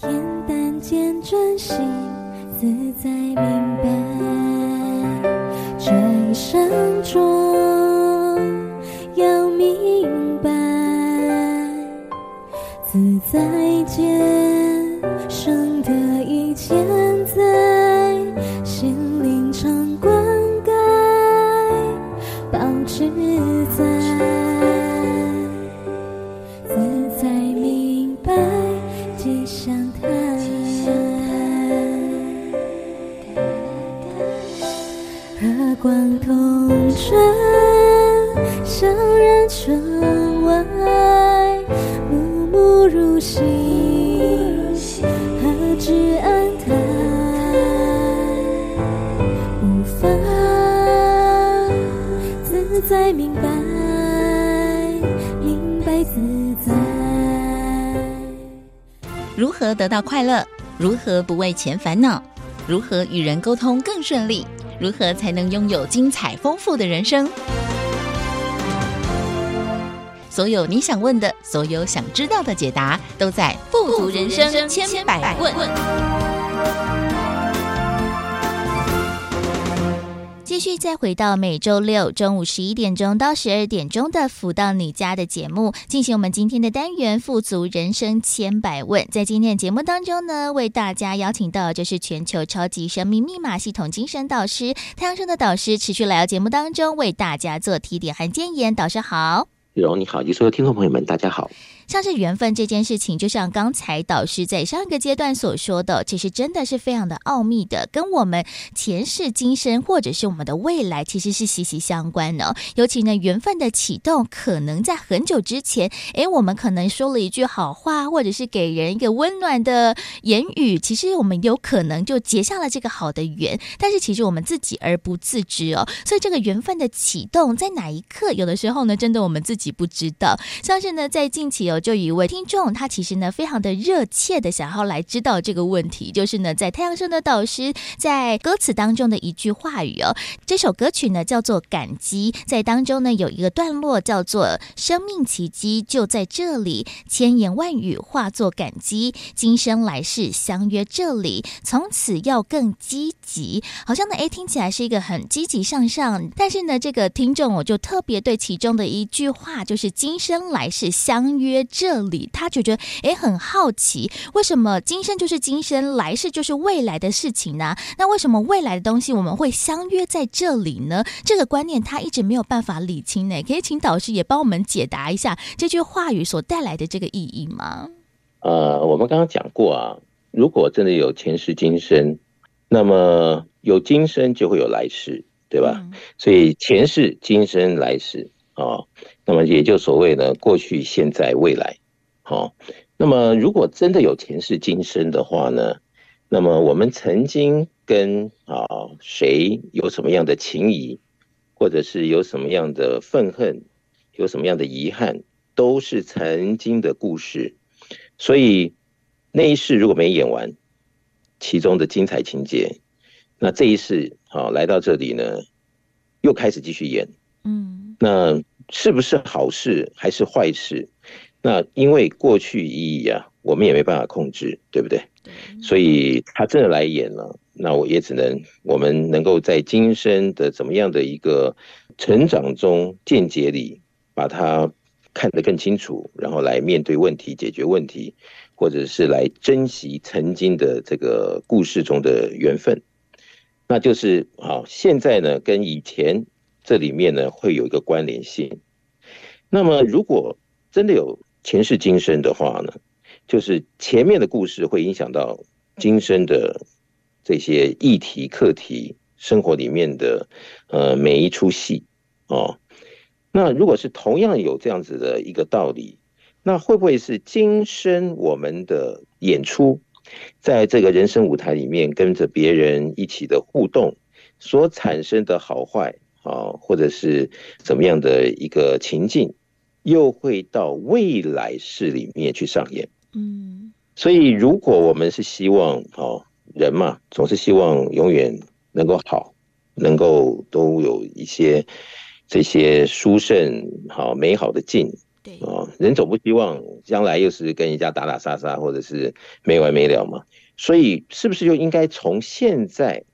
恬淡见真心，自在明白。这一生中要明白，自在间生得一千载，心灵常灌溉，保持在。光同春，相认春外，暮暮如昔，何安泰？无法自在明白，明白自在。如何得到快乐？如何不为钱烦恼？如何与人沟通更顺利？如何才能拥有精彩丰富的人生？所有你想问的，所有想知道的解答，都在《富足人生千百问》。继续再回到每周六中午十一点钟到十二点钟的“福到你家”的节目，进行我们今天的单元“富足人生千百问”。在今天的节目当中呢，为大家邀请到就是全球超级生命密码系统精神导师太阳盛德导师，持续来到节目当中为大家做提点和建言。导师好，玉蓉你好，以及所有听众朋友们，大家好。像是缘分这件事情，就像刚才导师在上一个阶段所说的，其实真的是非常的奥秘的，跟我们前世今生或者是我们的未来，其实是息息相关的。尤其呢，缘分的启动，可能在很久之前，诶，我们可能说了一句好话，或者是给人一个温暖的言语，其实我们有可能就结下了这个好的缘，但是其实我们自己而不自知哦。所以这个缘分的启动在哪一刻，有的时候呢，真的我们自己不知道。像是呢，在近期有。就有一位听众，他其实呢非常的热切的想要来知道这个问题，就是呢在太阳升的导师在歌词当中的一句话语哦，这首歌曲呢叫做《感激》，在当中呢有一个段落叫做“生命奇迹就在这里，千言万语化作感激，今生来世相约这里，从此要更积极”。好像呢诶听起来是一个很积极向上，但是呢这个听众我就特别对其中的一句话，就是“今生来世相约”。这里他觉得诶很好奇，为什么今生就是今生，来世就是未来的事情呢？那为什么未来的东西我们会相约在这里呢？这个观念他一直没有办法理清呢。可以请导师也帮我们解答一下这句话语所带来的这个意义吗？呃，我们刚刚讲过啊，如果真的有前世今生，那么有今生就会有来世，对吧？嗯、所以前世今生来世啊。哦那么也就所谓的过去、现在、未来，好。那么如果真的有前世今生的话呢？那么我们曾经跟啊谁有什么样的情谊，或者是有什么样的愤恨，有什么样的遗憾，都是曾经的故事。所以那一世如果没演完，其中的精彩情节，那这一世好来到这里呢，又开始继续演。嗯，那。是不是好事还是坏事？那因为过去意义啊，我们也没办法控制，对不对？所以他真的来演了，那我也只能我们能够在今生的怎么样的一个成长中见解里，把它看得更清楚，然后来面对问题、解决问题，或者是来珍惜曾经的这个故事中的缘分。那就是好，现在呢跟以前。这里面呢会有一个关联性，那么如果真的有前世今生的话呢，就是前面的故事会影响到今生的这些议题、课题、生活里面的呃每一出戏哦。那如果是同样有这样子的一个道理，那会不会是今生我们的演出，在这个人生舞台里面跟着别人一起的互动所产生的好坏？啊，或者是怎么样的一个情境，又会到未来世里面去上演。嗯，所以如果我们是希望，哦，人嘛，总是希望永远能够好，能够都有一些这些殊胜、好美好的境。对，啊，人总不希望将来又是跟人家打打杀杀，或者是没完没了嘛。所以，是不是就应该从现在？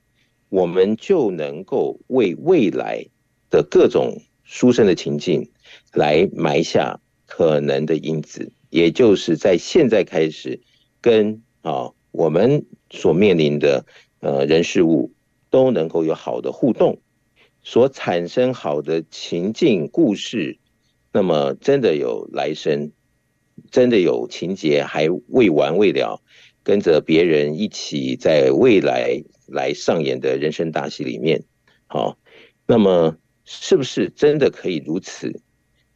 我们就能够为未来的各种殊胜的情境来埋下可能的因子，也就是在现在开始跟啊我们所面临的呃人事物都能够有好的互动，所产生好的情境故事，那么真的有来生，真的有情节还未完未了，跟着别人一起在未来。来上演的人生大戏里面，好，那么是不是真的可以如此？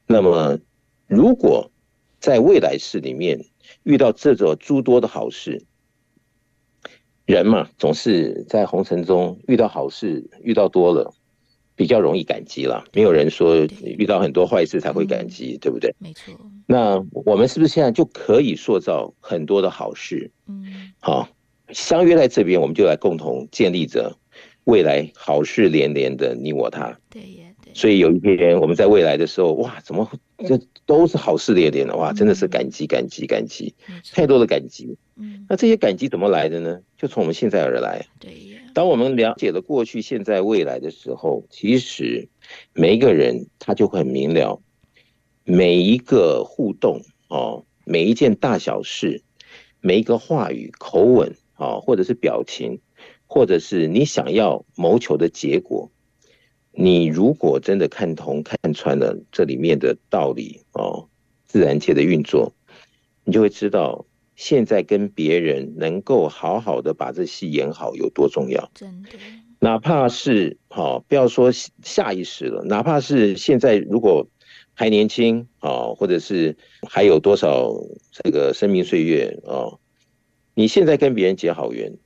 那么如果在未来世里面遇到这种诸多的好事，人嘛，总是在红尘中遇到好事，遇到多了，比较容易感激了。没有人说遇到很多坏事才会感激，对不对？没错。那我们是不是现在就可以塑造很多的好事？嗯，好，相约在这边，我们就来共同建立着未来好事连连的你我他。对耶，对。所以有一天我们在未来的时候，哇，怎么这都是好事连连的？哇，真的是感激感激感激，太多的感激。嗯，那这些感激怎么来的呢？就从我们现在而来。对呀。当我们了解了过去、现在、未来的时候，其实每一个人他就会很明了，每一个互动哦，每一件大小事，每一个话语、口吻啊，或者是表情，或者是你想要谋求的结果，你如果真的看通、看穿了这里面的道理哦，自然界的运作，你就会知道。现在跟别人能够好好的把这戏演好有多重要？真的，哪怕是好，不要说下意识了，哪怕是现在如果还年轻啊，或者是还有多少这个生命岁月啊，你现在跟别人结好缘，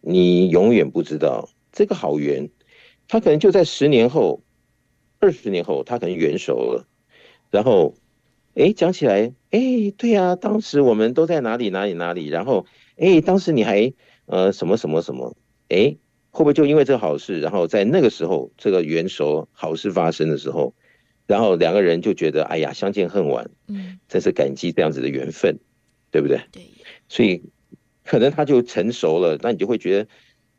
你永远不知道这个好缘，他可能就在十年后、二十年后，他可能元熟了，然后。哎，讲起来，哎，对呀、啊，当时我们都在哪里哪里哪里，然后，哎，当时你还呃什么什么什么，哎，会不会就因为这个好事，然后在那个时候这个元首好事发生的时候，然后两个人就觉得，哎呀，相见恨晚，嗯，真是感激这样子的缘分，对不对？对，所以可能他就成熟了，那你就会觉得，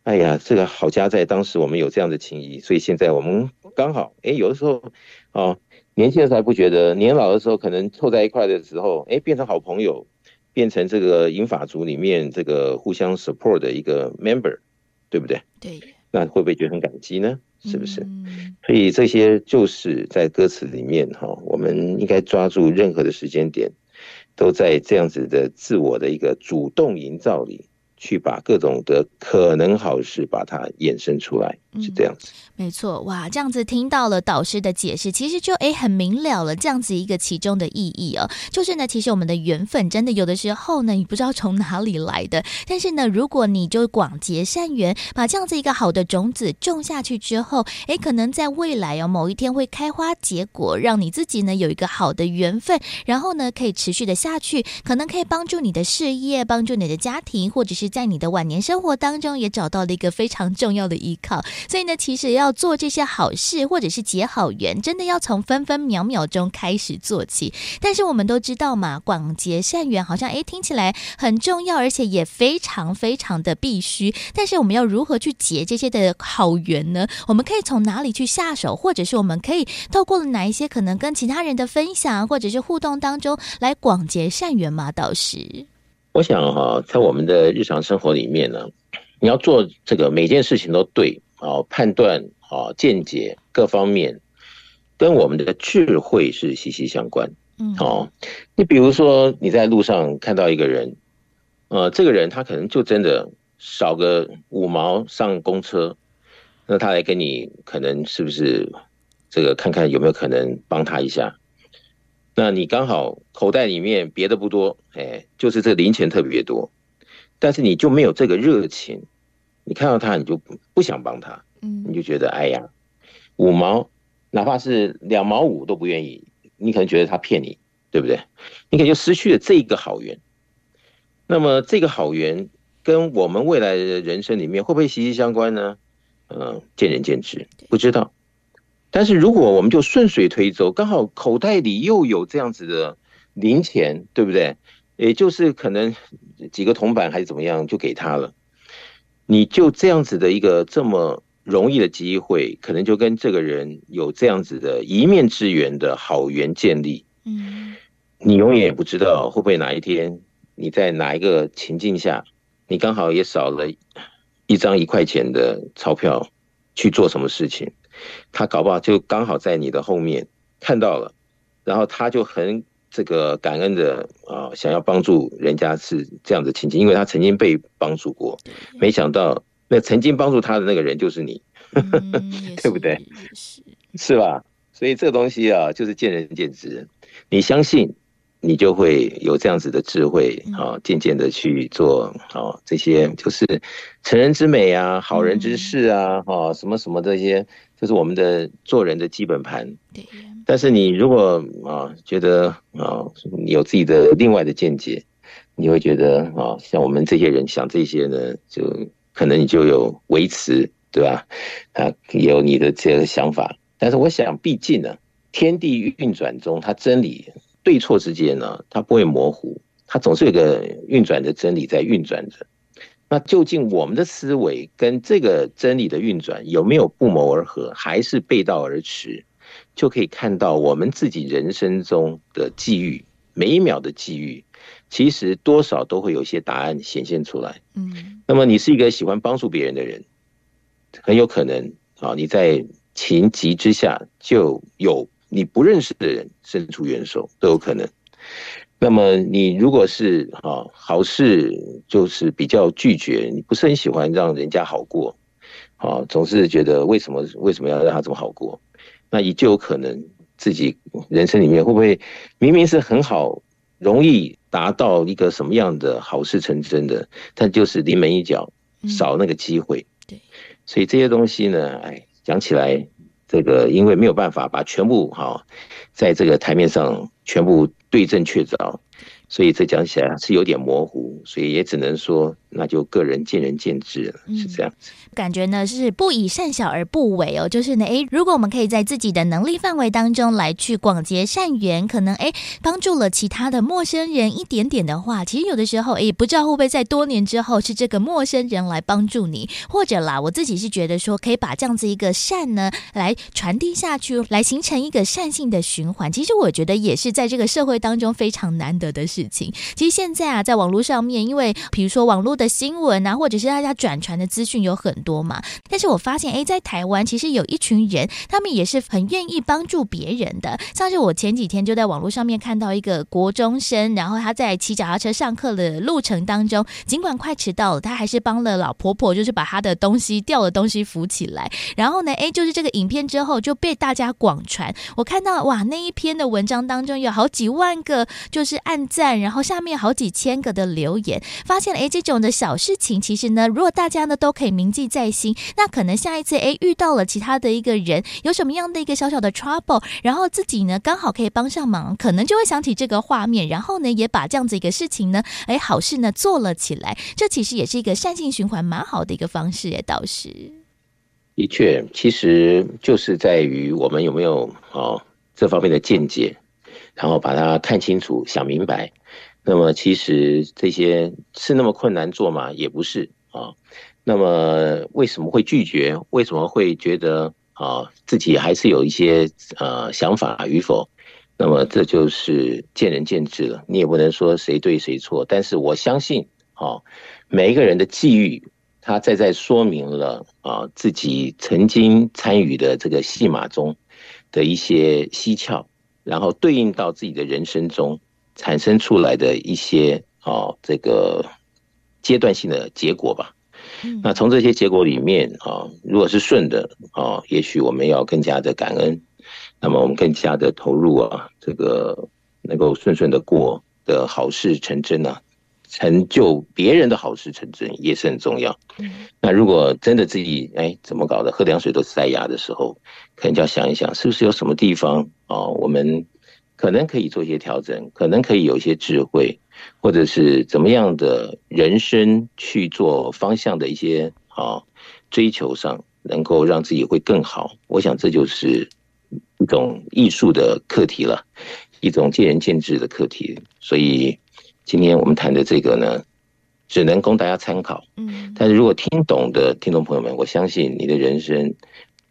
哎呀，这个好家在当时我们有这样的情谊，所以现在我们刚好，哎，有的时候，哦。年轻的时候还不觉得，年老的时候可能凑在一块的时候，哎，变成好朋友，变成这个银法族里面这个互相 support 的一个 member，对不对？对。那会不会觉得很感激呢？是不是？嗯。所以这些就是在歌词里面哈，我们应该抓住任何的时间点，都在这样子的自我的一个主动营造里。去把各种的可能好事把它衍生出来，是这样子。嗯，没错，哇，这样子听到了导师的解释，其实就诶很明了了，这样子一个其中的意义哦，就是呢，其实我们的缘分真的有的时候呢，你不知道从哪里来的，但是呢，如果你就广结善缘，把这样子一个好的种子种下去之后，诶，可能在未来哦，某一天会开花结果，让你自己呢有一个好的缘分，然后呢可以持续的下去，可能可以帮助你的事业，帮助你的家庭，或者是。在你的晚年生活当中，也找到了一个非常重要的依靠。所以呢，其实要要做这些好事，或者是结好缘，真的要从分分秒秒钟开始做起。但是我们都知道嘛，广结善缘好像诶听起来很重要，而且也非常非常的必须。但是我们要如何去结这些的好缘呢？我们可以从哪里去下手，或者是我们可以透过了哪一些可能跟其他人的分享，或者是互动当中来广结善缘吗？导师？我想哈，在我们的日常生活里面呢，你要做这个每件事情都对啊，判断啊，见解各方面，跟我们的智慧是息息相关。嗯，哦，你比如说你在路上看到一个人，呃，这个人他可能就真的少个五毛上公车，那他来跟你，可能是不是这个看看有没有可能帮他一下？那你刚好口袋里面别的不多，哎，就是这零钱特别多，但是你就没有这个热情，你看到他你就不想帮他，嗯，你就觉得哎呀，五毛，哪怕是两毛五都不愿意，你可能觉得他骗你，对不对？你可能就失去了这一个好缘。那么这个好缘跟我们未来的人生里面会不会息息相关呢？嗯，见仁见智，不知道。但是如果我们就顺水推舟，刚好口袋里又有这样子的零钱，对不对？也就是可能几个铜板还是怎么样，就给他了。你就这样子的一个这么容易的机会，可能就跟这个人有这样子的一面之缘的好缘建立。嗯，你永远也不知道会不会哪一天你在哪一个情境下，你刚好也少了一张一块钱的钞票去做什么事情。他搞不好就刚好在你的后面看到了，然后他就很这个感恩的啊，想要帮助人家是这样的情景，因为他曾经被帮助过，没想到那曾经帮助他的那个人就是你，对不对？是吧？所以这个东西啊，就是见仁见智，你相信。你就会有这样子的智慧啊，渐渐的去做啊，这些就是成人之美啊，好人之事啊，哈，什么什么这些就是我们的做人的基本盘。对。但是你如果啊觉得啊你有自己的另外的见解，你会觉得啊像我们这些人想这些呢，就可能你就有维持，对吧？啊，有你的这个想法。但是我想，毕竟呢，天地运转中，它真理对错之间呢，它不会模糊，它总是有个运转的真理在运转着。那究竟我们的思维跟这个真理的运转有没有不谋而合，还是背道而驰？就可以看到我们自己人生中的际遇，每一秒的际遇，其实多少都会有一些答案显现出来。嗯，那么你是一个喜欢帮助别人的人，很有可能啊，你在情急之下就有你不认识的人伸出援手，都有可能。那么你如果是啊好事，就是比较拒绝，你不是很喜欢让人家好过，啊，总是觉得为什么为什么要让他这么好过？那你就有可能自己人生里面会不会明明是很好，容易达到一个什么样的好事成真的，但就是临门一脚，少那个机会。对，所以这些东西呢，哎，讲起来这个因为没有办法把全部哈，在这个台面上全部对症确凿。所以这讲起来是有点模糊，所以也只能说，那就个人见仁见智了，是这样子。嗯、感觉呢是不以善小而不为哦，就是呢，诶，如果我们可以在自己的能力范围当中来去广结善缘，可能诶帮助了其他的陌生人一点点的话，其实有的时候诶不知道会不会在多年之后是这个陌生人来帮助你，或者啦，我自己是觉得说可以把这样子一个善呢来传递下去，来形成一个善性的循环。其实我觉得也是在这个社会当中非常难得的事情。其实现在啊，在网络上面，因为比如说网络的新闻啊，或者是大家转传的资讯有很多嘛。但是我发现，诶，在台湾其实有一群人，他们也是很愿意帮助别人的。像是我前几天就在网络上面看到一个国中生，然后他在骑脚踏车上课的路程当中，尽管快迟到了，他还是帮了老婆婆，就是把他的东西掉的东西扶起来。然后呢，诶，就是这个影片之后就被大家广传。我看到哇，那一篇的文章当中有好几万个就是按赞，然后。下面好几千个的留言，发现了诶，这种的小事情，其实呢，如果大家呢都可以铭记在心，那可能下一次诶遇到了其他的一个人，有什么样的一个小小的 trouble，然后自己呢刚好可以帮上忙，可能就会想起这个画面，然后呢也把这样子一个事情呢，诶好事呢做了起来，这其实也是一个善性循环蛮好的一个方式诶，倒是。的确，其实就是在于我们有没有哦这方面的见解，然后把它看清楚、想明白。那么其实这些是那么困难做吗？也不是啊。那么为什么会拒绝？为什么会觉得啊自己还是有一些呃想法与否？那么这就是见仁见智了。你也不能说谁对谁错。但是我相信啊，每一个人的际遇，他在在说明了啊自己曾经参与的这个戏码中的一些蹊跷，然后对应到自己的人生中。产生出来的一些啊，这个阶段性的结果吧。那从这些结果里面啊，如果是顺的啊，也许我们要更加的感恩，那么我们更加的投入啊，这个能够顺顺的过的好事成真呢，成就别人的好事成真也是很重要。那如果真的自己哎怎么搞的，喝凉水都塞牙的时候，可能就要想一想，是不是有什么地方啊，我们。可能可以做一些调整，可能可以有一些智慧，或者是怎么样的人生去做方向的一些啊追求上，能够让自己会更好。我想这就是一种艺术的课题了，一种见仁见智的课题。所以今天我们谈的这个呢，只能供大家参考。嗯，但是如果听懂的听众朋友们，我相信你的人生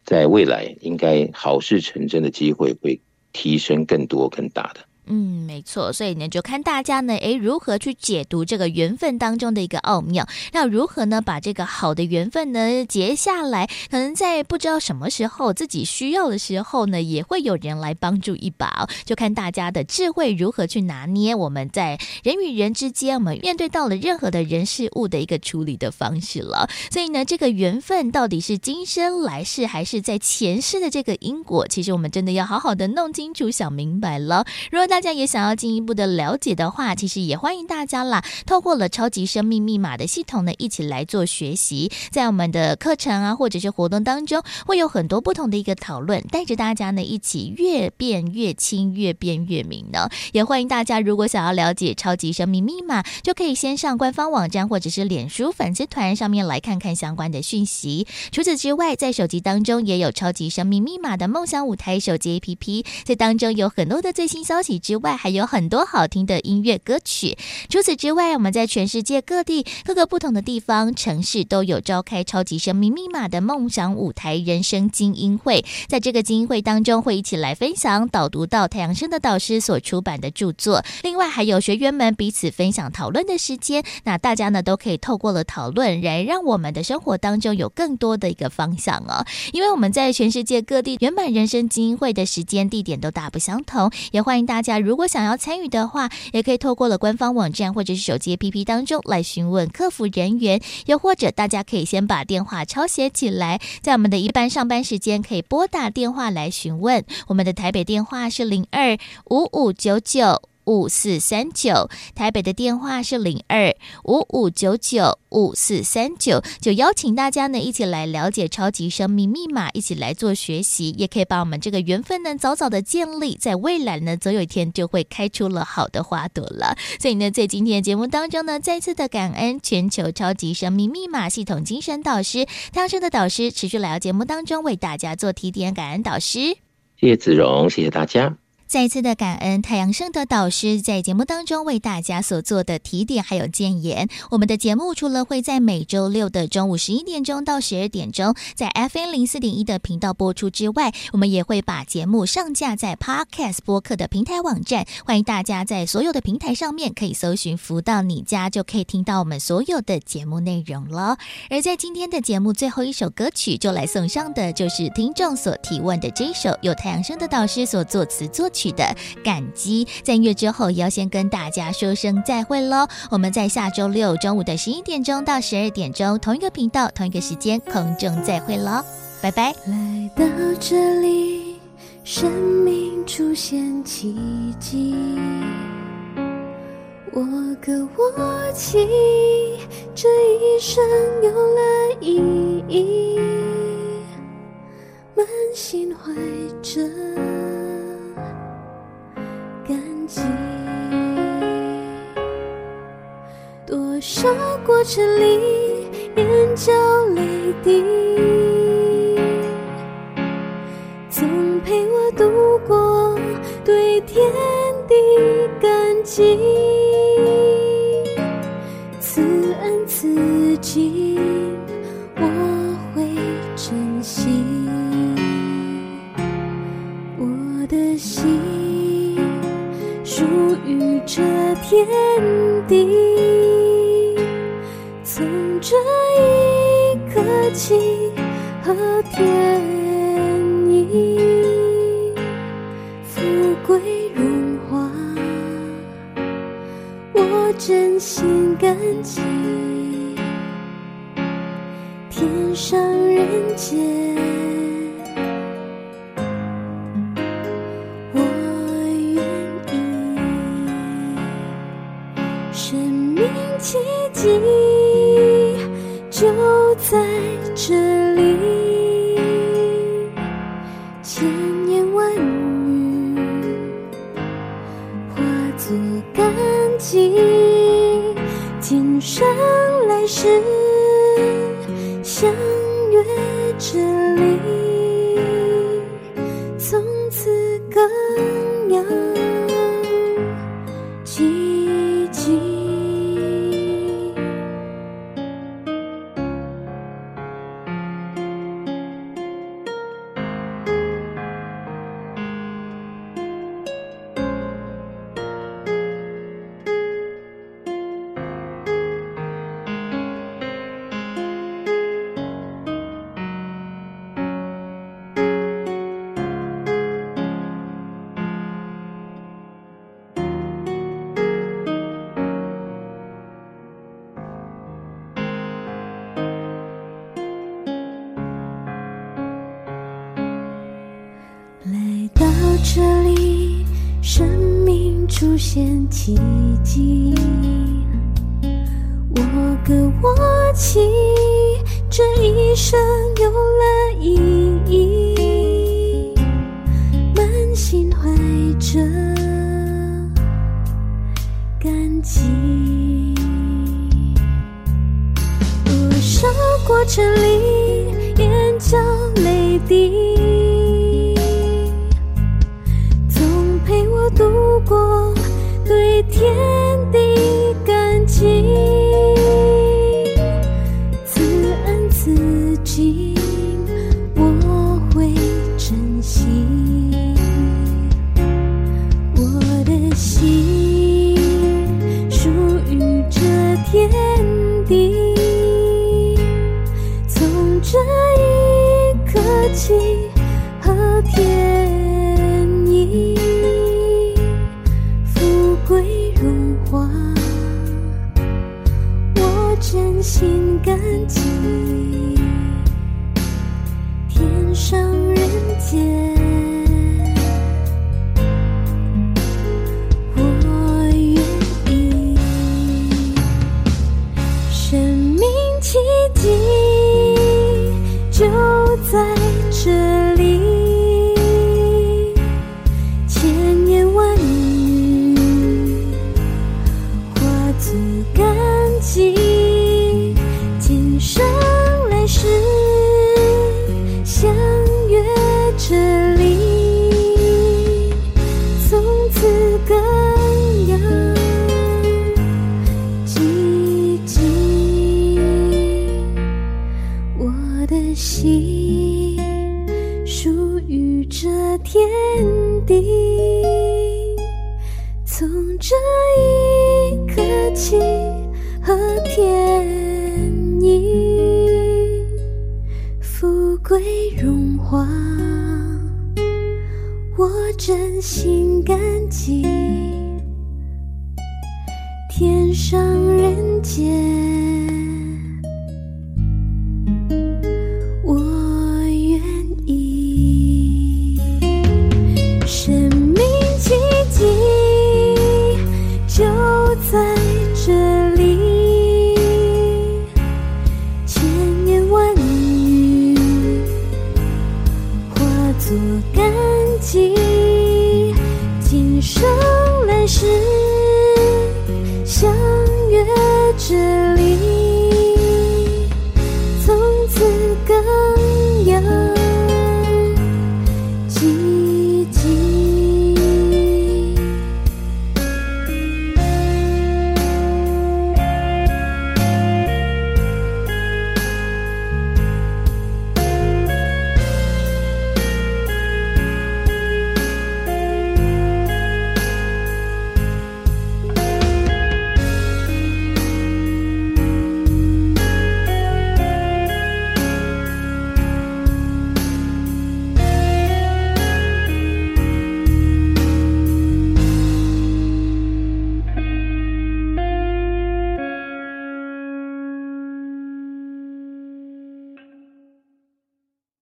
在未来应该好事成真的机会会提升更多更大的。嗯，没错，所以呢，就看大家呢，诶，如何去解读这个缘分当中的一个奥妙，那如何呢，把这个好的缘分呢结下来？可能在不知道什么时候自己需要的时候呢，也会有人来帮助一把。就看大家的智慧如何去拿捏我们在人与人之间，我们面对到了任何的人事物的一个处理的方式了。所以呢，这个缘分到底是今生来世，还是在前世的这个因果？其实我们真的要好好的弄清楚、想明白了。如果大家也想要进一步的了解的话，其实也欢迎大家啦，透过了超级生命密码的系统呢，一起来做学习。在我们的课程啊，或者是活动当中，会有很多不同的一个讨论，带着大家呢一起越变越清，越变越明呢。也欢迎大家，如果想要了解超级生命密码，就可以先上官方网站或者是脸书粉丝团上面来看看相关的讯息。除此之外，在手机当中也有超级生命密码的梦想舞台手机 APP，在当中有很多的最新消息之外，还有很多好听的音乐歌曲。除此之外，我们在全世界各地各个不同的地方城市都有召开超级生命密码的梦想舞台人生精英会，在这个精英会当中，会一起来分享导读到太阳盛德导师所出版的著作，另外还有学员们彼此分享讨论的时间。那大家呢都可以透过了讨论，来让我们的生活当中有更多的一个方向哦。因为我们在全世界各地圆满人生精英会的时间地点都大不相同，也欢迎大家如果想要参与的话，也可以透过了官方网站或者是手机 APP 当中来询问客服人员，又或者大家可以先把电话抄写起来，在我们的一般上班时间可以拨打电话来询问。我们的台北电话是零二五五九九五四三九，台北的电话是零二五五九九五四三九，就邀请大家呢一起来了解超级生命密码，一起来做学习，也可以把我们这个缘分呢早早的建立，在未来呢总有一天就会开出了好的花朵了。所以呢，在今天的节目当中呢，再次的感恩全球超级生命密码系统精神导师太阳盛德导师持续来到节目当中为大家做提点，感恩导师，谢谢子荣，谢谢大家。再次的感恩太阳盛德导师在节目当中为大家所做的提点还有建言。我们的节目除了会在每周六的中午十一点钟到十二点钟在 FM 零四点一的频道播出之外，我们也会把节目上架在 Podcast 播客的平台网站。欢迎大家在所有的平台上面可以搜寻“福到你家”，就可以听到我们所有的节目内容了。而在今天的节目最后一首歌曲，就来送上的就是听众所提问的这一首由太阳盛德导师所作词作曲。的感激，在音乐之后也要先跟大家说声再会喽。我们在下周六中午的十一点钟到十二点钟，同一个频道、同一个时间空中再会喽，拜拜。来到这里，生命出现奇迹，我歌我泣，这一生有了意义，满心怀着。感激，多少过程里眼角泪滴，总陪我度过对天地感激，地，这里，生命出现奇迹。我歌我泣，这一生有了意义，满心怀着感激。多少过程里，